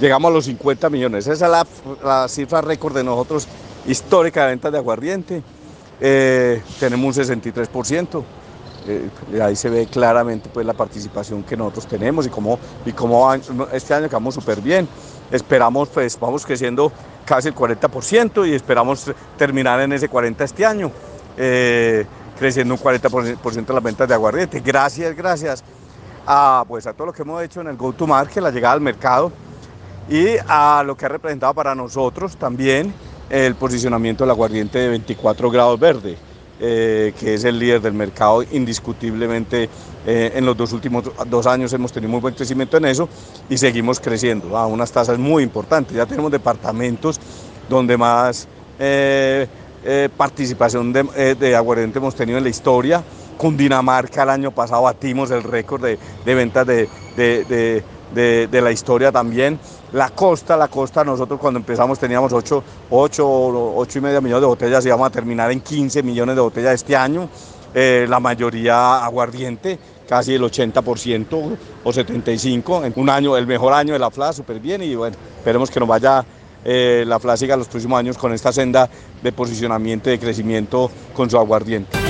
llegamos a los 50 millones. Esa es la, cifra récord de nosotros histórica de ventas de aguardiente. Eh, tenemos un 63%. Eh, ahí se ve claramente pues, la participación que nosotros tenemos y cómo, y cómo este año quedamos súper bien. Esperamos, pues vamos creciendo casi el 40% y esperamos terminar en ese 40% este año, eh, creciendo un 40% de las ventas de aguardiente. Gracias, gracias a, pues, a todo lo que hemos hecho en el go-to-market, la llegada al mercado y a lo que ha representado para nosotros también el posicionamiento del aguardiente de 24 grados verde, eh, que es el líder del mercado indiscutiblemente. Eh, en los dos últimos dos años hemos tenido muy buen crecimiento en eso y seguimos creciendo a unas tasas muy importantes. Ya tenemos departamentos donde más eh, participación de, de, aguardiente hemos tenido en la historia. Cundinamarca el año pasado batimos el récord de, de ventas de, de la historia también. La costa, la costa, nosotros cuando empezamos teníamos 8, 8, 8 y media millones de botellas y vamos a terminar en 15 millones de botellas este año. Eh, la mayoría aguardiente, casi el 80% o 75%. En un año, el mejor año de la FLA, súper bien y bueno, esperemos que nos vaya eh, la FLA siga los próximos años con esta senda de posicionamiento y de crecimiento con su aguardiente.